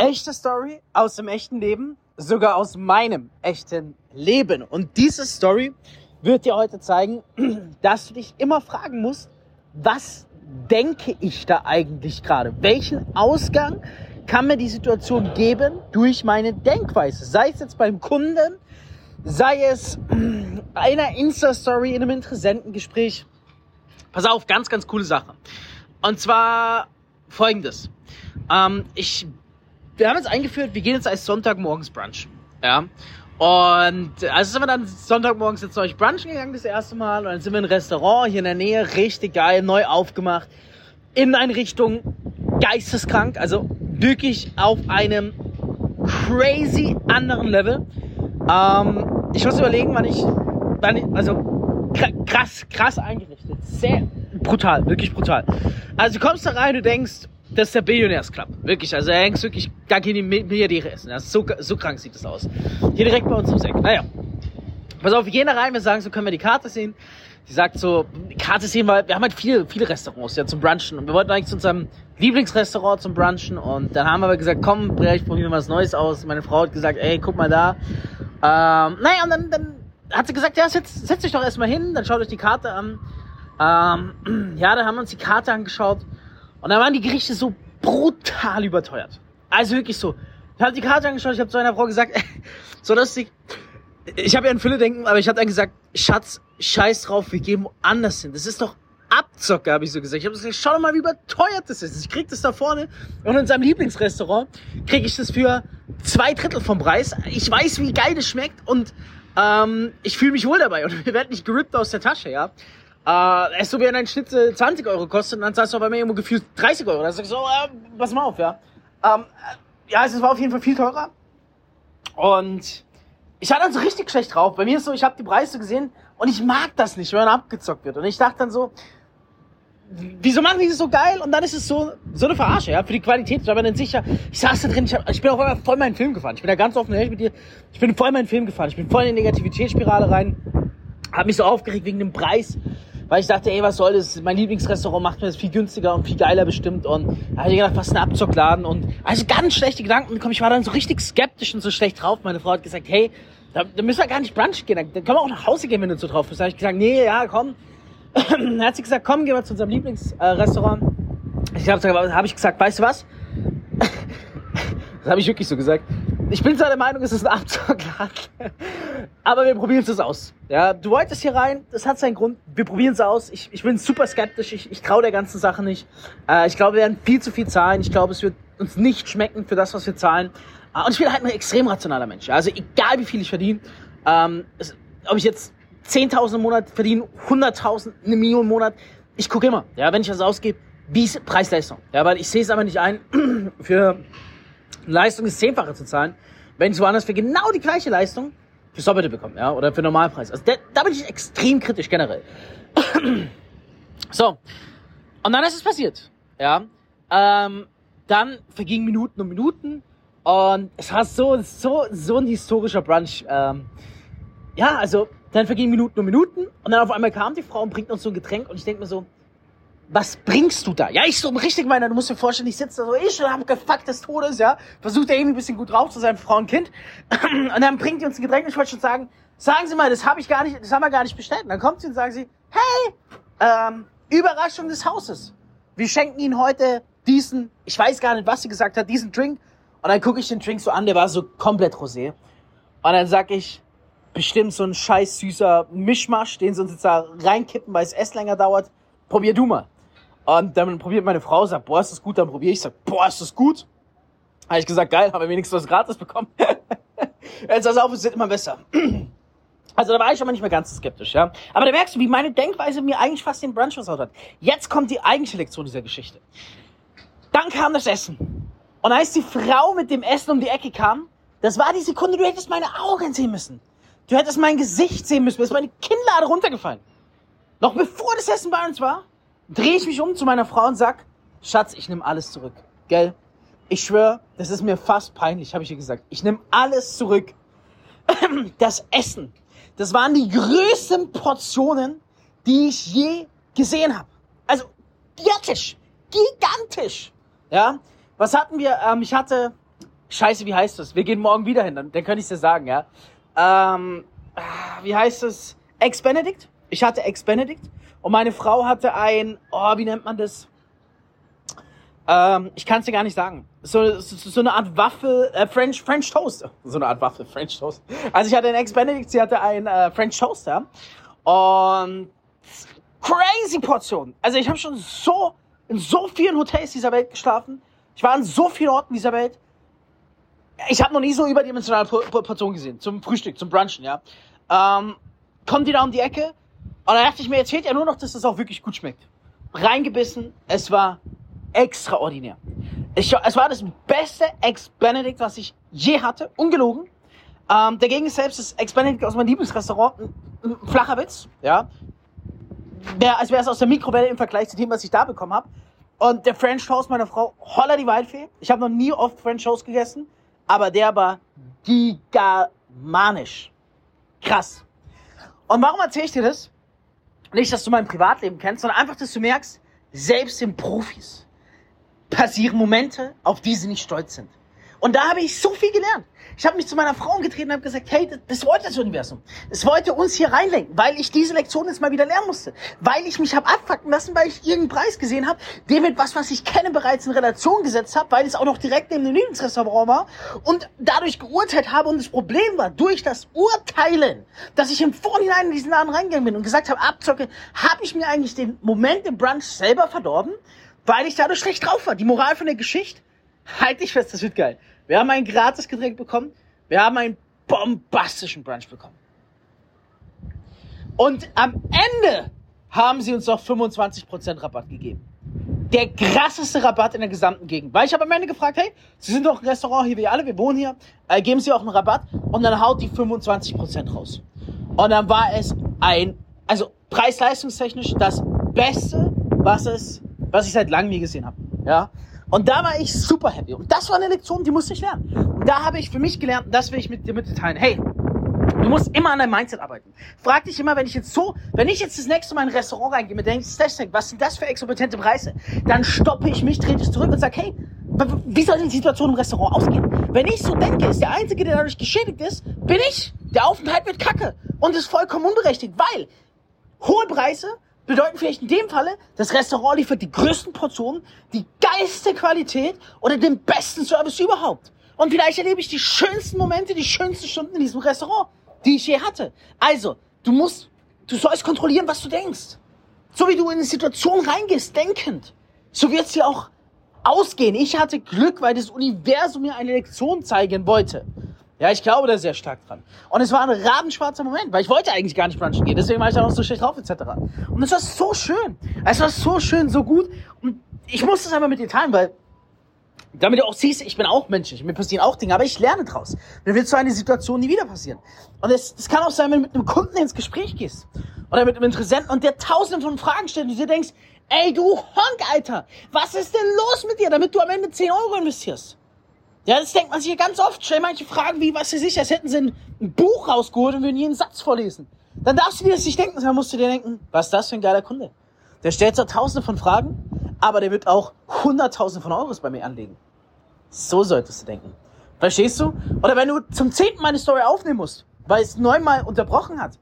echte Story aus dem echten Leben, sogar aus meinem echten Leben. Und diese Story wird dir heute zeigen, dass du dich immer fragen musst, was denke ich da eigentlich gerade? Welchen Ausgang kann mir die Situation geben durch meine Denkweise? Sei es jetzt beim Kunden, sei es einer Insta-Story in einem Interessentengespräch. Pass auf, ganz, ganz coole Sache. Und zwar folgendes. Ähm, ich, wir haben jetzt eingeführt, wir gehen jetzt als Sonntagmorgens Brunch. Ja. Und also sind wir dann Sonntagmorgens jetzt euch brunchen gegangen das erste Mal. Und dann sind wir in ein Restaurant hier in der Nähe, richtig geil, neu aufgemacht. Inneneinrichtung geisteskrank, also wirklich auf einem crazy anderen Level. Ähm, ich muss überlegen, wann ich, wann ich also krass, krass eingerichtet. Sehr brutal, wirklich brutal. Also du kommst da rein, du denkst, das ist der Billionärsclub. Wirklich, also er hängt wirklich gar keine Milliardäre essen. Das ist so, so krank sieht das aus. Hier direkt bei uns ums Eck. Naja. Pass auf, wir gehen da rein, wir sagen, so können wir die Karte sehen. Sie sagt so, die Karte sehen wir, wir haben halt viele, viele Restaurants ja zum Brunchen und wir wollten eigentlich zu unserem Lieblingsrestaurant zum Brunchen und dann haben wir aber gesagt, komm, vielleicht probieren wir was Neues aus. Meine Frau hat gesagt, ey, guck mal da. Ähm, naja, und dann, dann hat sie gesagt, ja, setz, setz dich doch erstmal hin, dann schaut euch die Karte an. Ähm, ja, dann haben wir uns die Karte angeschaut und dann waren die Gerichte so brutal überteuert. Also wirklich so. Ich habe die Karte angeschaut, ich habe zu einer Frau gesagt, so lustig. Ich habe ja ein Fülle denken, aber ich habe dann gesagt, Schatz, scheiß drauf, wir gehen woanders hin. Das ist doch Abzocke, habe ich so gesagt. Ich habe gesagt, schau doch mal, wie überteuert das ist. Ich krieg das da vorne und in seinem Lieblingsrestaurant kriege ich das für zwei Drittel vom Preis. Ich weiß, wie geil das schmeckt und ähm, ich fühle mich wohl dabei und wir werden nicht gerippt aus der Tasche, ja. Äh, es so wie ein Schnitzel 20 Euro kostet und dann zahlst du bei mir irgendwo gefühlt 30 Euro. Da sagst du so, äh, pass mal auf, ja. Ähm, ja, es war auf jeden Fall viel teurer. Und ich hatte dann so richtig schlecht drauf. Bei mir ist so, ich habe die Preise gesehen und ich mag das nicht, wenn man abgezockt wird. Und ich dachte dann so, wieso machen die das so geil? Und dann ist es so, so eine Verarsche, ja, für die Qualität. Ich war mir dann sicher, ich saß da drin, ich, hab, ich bin auch voll meinen Film gefahren. Ich bin da ganz offen ehrlich mit dir. Ich bin voll meinen Film gefahren. Ich bin voll in die Negativitätsspirale rein. Hab mich so aufgeregt wegen dem Preis. Weil ich dachte, ey, was soll das? Mein Lieblingsrestaurant macht mir das viel günstiger und viel geiler bestimmt. Und da habe ich gedacht, was ein Abzockladen. Und also ganz schlechte Gedanken bekommen. Ich war dann so richtig skeptisch und so schlecht drauf. Meine Frau hat gesagt, hey, da, da müssen wir gar nicht brunchen gehen. Dann können wir auch nach Hause gehen, wenn du so drauf bist. Da habe ich gesagt, nee, ja, komm. dann hat sie gesagt, komm, gehen wir zu unserem Lieblingsrestaurant. Äh, ich habe hab ich gesagt, weißt du was? das habe ich wirklich so gesagt. Ich bin zwar der Meinung, es ist ein Abzockladen, aber wir probieren es aus. Ja, du wolltest hier rein, das hat seinen Grund. Wir probieren es aus. Ich, ich bin super skeptisch. Ich, ich traue der ganzen Sache nicht. Äh, ich glaube, wir werden viel zu viel zahlen. Ich glaube, es wird uns nicht schmecken für das, was wir zahlen. Äh, und ich bin halt ein extrem rationaler Mensch. Also egal, wie viel ich verdiene, ähm, es, ob ich jetzt 10.000 im Monat verdiene, 100.000, eine Million im Monat, ich gucke immer, ja, wenn ich was ausgebe, wie ist Preis-Leistung. Ja, weil ich sehe es aber nicht ein, für Leistung ist Zehnfache zu zahlen, wenn ich woanders für genau die gleiche Leistung für Doppelte bekomme, ja, oder für Normalpreis. Also da, da bin ich extrem kritisch generell. so. Und dann ist es passiert, ja. Ähm, dann vergingen Minuten und Minuten und es war so, so, so ein historischer Brunch. Ähm, ja, also dann vergingen Minuten und Minuten und dann auf einmal kam die Frau und bringt uns so ein Getränk und ich denke mir so, was bringst du da? Ja, ich so richtig meiner, du musst dir vorstellen, ich sitze da so, ich hab gefuckt des Todes, ja. Versucht er irgendwie ein bisschen gut drauf zu sein, Frau und Kind. Und dann bringt die uns ein Getränk und ich wollte schon sagen, sagen Sie mal, das habe ich gar nicht, das haben wir gar nicht bestellt. Und dann kommt sie und sagen sie, hey, ähm, Überraschung des Hauses. Wir schenken Ihnen heute diesen, ich weiß gar nicht, was sie gesagt hat, diesen Drink. Und dann gucke ich den Drink so an, der war so komplett rosé. Und dann sag ich, bestimmt so ein scheiß süßer Mischmasch, den sie uns jetzt da reinkippen, weil es erst länger dauert. Probier du mal. Und dann probiert meine Frau, sagt, boah, ist das gut, dann probiere ich, sag, boah, ist das gut. Habe ich gesagt, geil, habe wenigstens was gratis bekommen. Jetzt pass auf, es wird immer besser. Also da war ich mal nicht mehr ganz skeptisch, ja. Aber da merkst du, wie meine Denkweise mir eigentlich fast den Brunch versaut hat. Jetzt kommt die eigentliche Lektion dieser Geschichte. Dann kam das Essen. Und als die Frau mit dem Essen um die Ecke kam, das war die Sekunde, du hättest meine Augen sehen müssen. Du hättest mein Gesicht sehen müssen, mir ist meine Kinnlade runtergefallen. Noch bevor das Essen bei uns war, drehe ich mich um zu meiner Frau und sag, Schatz, ich nehme alles zurück. Gell? Ich schwöre, das ist mir fast peinlich, habe ich ihr gesagt. Ich nehme alles zurück. Das Essen, das waren die größten Portionen, die ich je gesehen habe. Also gigantisch, gigantisch. Ja, was hatten wir? Ähm, ich hatte Scheiße, wie heißt das? Wir gehen morgen wieder hin, dann, dann könnte ich dir sagen, ja. Ähm, wie heißt es? Ex-Benedict? Ich hatte Ex-Benedict und meine Frau hatte ein, oh, wie nennt man das? Ähm, ich kann es dir gar nicht sagen. So, so, so eine Art Waffel, äh, French, French Toast. So eine Art Waffel, French Toast. Also ich hatte ein Ex-Benedict, sie hatte ein äh, French Toast, ja. Und crazy Portion. Also ich habe schon so in so vielen Hotels dieser Welt geschlafen. Ich war an so vielen Orten dieser Welt. Ich habe noch nie so überdimensionale Portionen gesehen. Zum Frühstück, zum Brunchen, ja. Ähm, kommt die da um die Ecke. Und dann dachte ich mir, jetzt fehlt ja nur noch, dass das auch wirklich gut schmeckt. Reingebissen, es war extraordinär. Ich, es war das beste Ex-Benedict, was ich je hatte. Ungelogen. Ähm, dagegen ist selbst das Ex-Benedict aus meinem Lieblingsrestaurant ein, ein flacher Witz, ja. Wär, als wäre es aus der Mikrowelle im Vergleich zu dem, was ich da bekommen habe. Und der French Toast meiner Frau, holla die Waldfee. Ich habe noch nie oft French Toast gegessen, aber der war gigamanisch. Krass. Und warum erzähle ich dir das? Nicht, dass du mein Privatleben kennst, sondern einfach, dass du merkst, selbst den Profis passieren Momente, auf die sie nicht stolz sind. Und da habe ich so viel gelernt. Ich habe mich zu meiner Frau umgetreten und habe gesagt, hey, das wollte das Universum. Es wollte uns hier reinlenken, weil ich diese Lektion jetzt mal wieder lernen musste. Weil ich mich habe abfacken lassen, weil ich irgendeinen Preis gesehen habe, der mit was, was ich kenne, bereits in Relation gesetzt habe, weil es auch noch direkt neben dem Lieblingsrestaurant war und dadurch geurteilt habe. Und das Problem war, durch das Urteilen, dass ich im Vorhinein in diesen Laden reingegangen bin und gesagt habe, abzocke, habe ich mir eigentlich den Moment im Brunch selber verdorben, weil ich dadurch schlecht drauf war. Die Moral von der Geschichte, halt dich fest, das wird geil. Wir haben ein gratis Getränk bekommen. Wir haben einen bombastischen Brunch bekommen. Und am Ende haben sie uns noch 25% Rabatt gegeben. Der krasseste Rabatt in der gesamten Gegend. Weil ich habe am Ende gefragt, hey, Sie sind doch ein Restaurant hier wie alle, wir wohnen hier, äh, geben Sie auch einen Rabatt? Und dann haut die 25% raus. Und dann war es ein, also preis-leistungstechnisch das Beste, was es, was ich seit langem nie gesehen habe. Ja. Und da war ich super happy. Und das war eine Lektion, die musste ich lernen. Und da habe ich für mich gelernt, und das will ich mit dir mitteilen. Hey, du musst immer an deinem Mindset arbeiten. Frag dich immer, wenn ich jetzt so, wenn ich jetzt das nächste Mal in ein Restaurant reingehe mit denkst, was sind das für exorbitante Preise? Dann stoppe ich mich, trete ich zurück und sage, hey, wie soll die Situation im Restaurant ausgehen? Wenn ich so denke, ist der Einzige, der dadurch geschädigt ist, bin ich. Der Aufenthalt wird kacke. Und ist vollkommen unberechtigt, weil hohe Preise bedeuten vielleicht in dem Falle, das Restaurant liefert die größten Portionen, die geilste Qualität oder den besten Service überhaupt. Und vielleicht erlebe ich die schönsten Momente, die schönsten Stunden in diesem Restaurant, die ich je hatte. Also, du musst, du sollst kontrollieren, was du denkst. So wie du in eine Situation reingehst, denkend, so wird sie auch ausgehen. Ich hatte Glück, weil das Universum mir eine Lektion zeigen wollte. Ja, ich glaube da sehr stark dran. Und es war ein rabenschwarzer Moment, weil ich wollte eigentlich gar nicht brunchen gehen. Deswegen war ich da noch so schlecht drauf, etc. Und es war so schön. Es war so schön, so gut. Und ich muss das einfach mit dir teilen, weil damit du auch siehst, ich bin auch menschlich, mir passieren auch Dinge, aber ich lerne draus. Mir wird so eine Situation nie wieder passieren. Und es, es kann auch sein, wenn du mit einem Kunden ins Gespräch gehst oder mit einem Interessenten und der tausende von Fragen stellt und du dir denkst, ey du Honk, Alter, was ist denn los mit dir, damit du am Ende 10 Euro investierst? Ja, das denkt man sich ganz oft. Stell manche Fragen wie, was sie sich, als hätten sie ein, Buch rausgeholt und würden jeden Satz vorlesen. Dann darfst du dir das nicht denken, sondern musst du dir denken, was ist das für ein geiler Kunde? Der stellt zwar tausende von Fragen, aber der wird auch hunderttausende von Euros bei mir anlegen. So solltest du denken. Verstehst du? Oder wenn du zum zehnten Mal eine Story aufnehmen musst, weil es neunmal unterbrochen hat,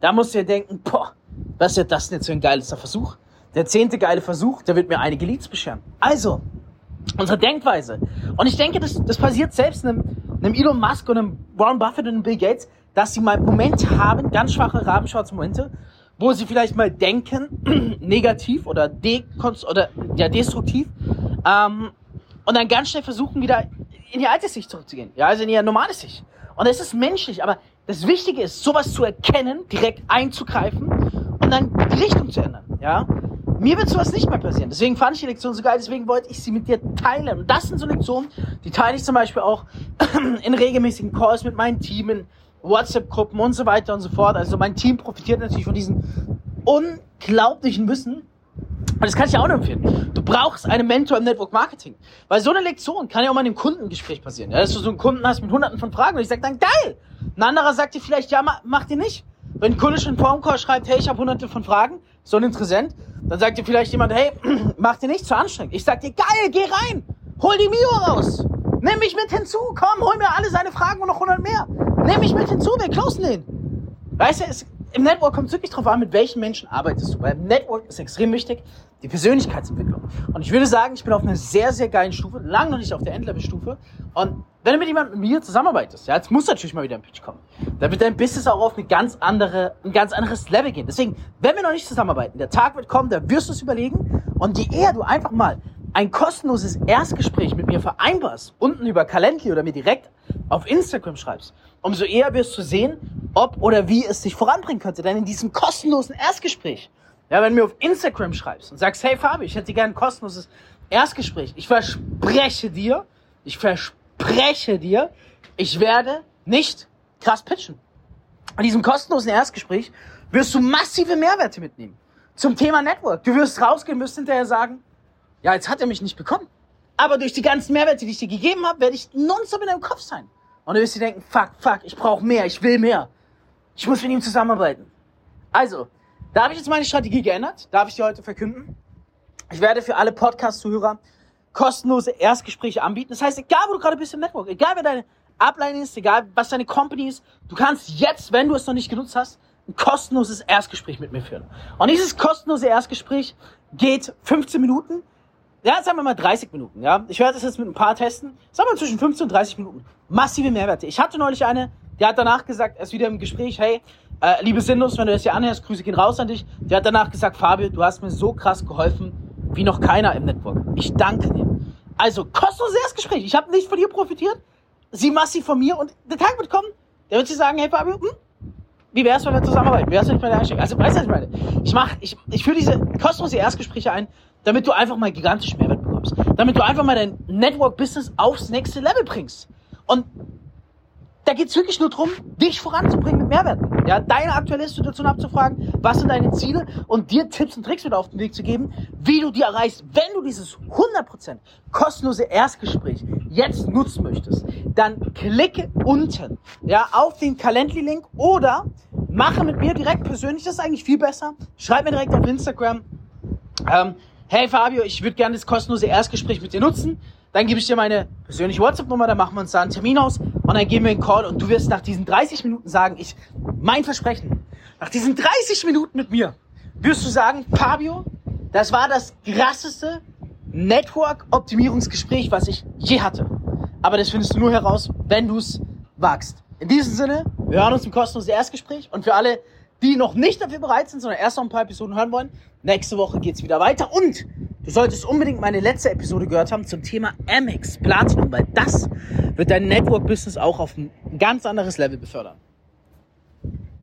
da musst du dir denken, boah, was ist das denn jetzt für ein geiler Versuch? Der zehnte geile Versuch, der wird mir einige Leads bescheren. Also, unsere Denkweise. Und ich denke, das, das passiert selbst einem, einem Elon Musk und einem Warren Buffett und einem Bill Gates, dass sie mal Momente haben, ganz schwache rabenschwarze Momente, wo sie vielleicht mal denken, negativ oder, dekonst oder ja, destruktiv, ähm, und dann ganz schnell versuchen, wieder in ihr altes Sicht zurückzugehen. Ja, also in ihr normales Sicht. Und es ist menschlich, aber das Wichtige ist, sowas zu erkennen, direkt einzugreifen und dann die Richtung zu ändern. Ja, mir wird sowas nicht mehr passieren. Deswegen fand ich die Lektion so geil, deswegen wollte ich sie mit dir teilen. Und das sind so Lektionen, die teile ich zum Beispiel auch in regelmäßigen Calls mit meinem Team, in WhatsApp-Gruppen und so weiter und so fort. Also mein Team profitiert natürlich von diesem unglaublichen Wissen. Und das kann ich dir auch nur empfehlen. Du brauchst einen Mentor im Network Marketing. Weil so eine Lektion kann ja auch mal in einem Kundengespräch passieren. Ja, dass du so einen Kunden hast mit hunderten von Fragen und ich sag dann, geil! Ein anderer sagt dir vielleicht, ja, mach dir nicht. Wenn ein Kunde schon vor dem Call schreibt, hey, ich habe hunderte von Fragen, so ein Interessent, dann sagt dir vielleicht jemand, hey, mach dir nicht zu anstrengend. Ich sag dir, geil, geh rein, hol die Mio raus. Nimm mich mit hinzu. Komm, hol mir alle seine Fragen und noch 100 mehr. Nimm mich mit hinzu. Wir closen den. Weißt du, es, im Network kommt es wirklich drauf an, mit welchen Menschen arbeitest du. Weil im Network ist extrem wichtig die Persönlichkeitsentwicklung. Und ich würde sagen, ich bin auf einer sehr, sehr geilen Stufe, lang noch nicht auf der Endlevel-Stufe. Und wenn du mit jemandem mit mir zusammenarbeitest, ja, jetzt muss natürlich mal wieder ein Pitch kommen. Da wird dein Business auch auf eine ganz andere, ein ganz anderes Level gehen. Deswegen, wenn wir noch nicht zusammenarbeiten, der Tag wird kommen, da wirst du es überlegen. Und je eher du einfach mal ein kostenloses Erstgespräch mit mir vereinbarst, unten über Calendly oder mir direkt auf Instagram schreibst, umso eher wirst du sehen, ob oder wie es dich voranbringen könnte. Denn in diesem kostenlosen Erstgespräch, ja, wenn du mir auf Instagram schreibst und sagst, hey Fabi, ich hätte gerne ein kostenloses Erstgespräch, ich verspreche dir, ich verspreche dir, ich werde nicht krass pitchen. In diesem kostenlosen Erstgespräch wirst du massive Mehrwerte mitnehmen. Zum Thema Network. Du wirst rausgehen, wirst hinterher sagen, ja, jetzt hat er mich nicht bekommen. Aber durch die ganzen Mehrwerte, die ich dir gegeben habe, werde ich nonstop in deinem Kopf sein. Und du wirst dir denken, fuck, fuck, ich brauche mehr, ich will mehr. Ich muss mit ihm zusammenarbeiten. Also, da habe ich jetzt meine Strategie geändert. Darf ich dir heute verkünden? Ich werde für alle Podcast-Zuhörer kostenlose Erstgespräche anbieten. Das heißt, egal wo du gerade bist im Network, egal wer deine Upline ist, egal was deine Company ist, du kannst jetzt, wenn du es noch nicht genutzt hast, ein kostenloses Erstgespräch mit mir führen. Und dieses kostenlose Erstgespräch geht 15 Minuten ja, sagen wir mal 30 Minuten, ja. Ich werde das jetzt mit ein paar testen. Sagen wir zwischen 15 und 30 Minuten. Massive Mehrwerte. Ich hatte neulich eine, die hat danach gesagt, er ist wieder im Gespräch, hey, äh, liebe Sinnlos, wenn du das hier anhörst, Grüße gehen raus an dich. Die hat danach gesagt, Fabio, du hast mir so krass geholfen, wie noch keiner im Network. Ich danke dir. Also, kostenloses Erstgespräch. Ich habe nicht von dir profitiert, sie massiv von mir und der Tag wird kommen, der wird sie sagen, hey Fabio, hm, wie wär's, wenn wir zusammenarbeiten? Wie wär's, wenn ich bei der Einstieg? Also, weißt du, was ich meine? Ich mach, ich, ich führe diese kostenlose Erstgespräche ein, damit du einfach mal gigantisch Mehrwert bekommst. Damit du einfach mal dein Network-Business aufs nächste Level bringst. Und da geht's wirklich nur drum, dich voranzubringen mit Mehrwerten. Ja, deine aktuelle Situation abzufragen, was sind deine Ziele und dir Tipps und Tricks mit auf den Weg zu geben, wie du die erreichst. Wenn du dieses 100% kostenlose Erstgespräch jetzt nutzen möchtest, dann klicke unten ja, auf den Calendly-Link oder mache mit mir direkt persönlich, das ist eigentlich viel besser. Schreib mir direkt auf Instagram. Ähm, hey Fabio, ich würde gerne das kostenlose Erstgespräch mit dir nutzen. Dann gebe ich dir meine persönliche WhatsApp-Nummer, dann machen wir uns da einen Termin aus und dann geben wir einen Call und du wirst nach diesen 30 Minuten sagen, ich, mein Versprechen, nach diesen 30 Minuten mit mir, wirst du sagen, Fabio, das war das krasseste Network-Optimierungsgespräch, was ich je hatte. Aber das findest du nur heraus, wenn du es wagst. In diesem Sinne, wir hören uns im kostenlosen Erstgespräch und für alle, die noch nicht dafür bereit sind, sondern erst noch ein paar Episoden hören wollen, nächste Woche geht's wieder weiter. Und du solltest unbedingt meine letzte Episode gehört haben zum Thema Amex Platinum, weil das wird dein Network-Business auch auf ein ganz anderes Level befördern.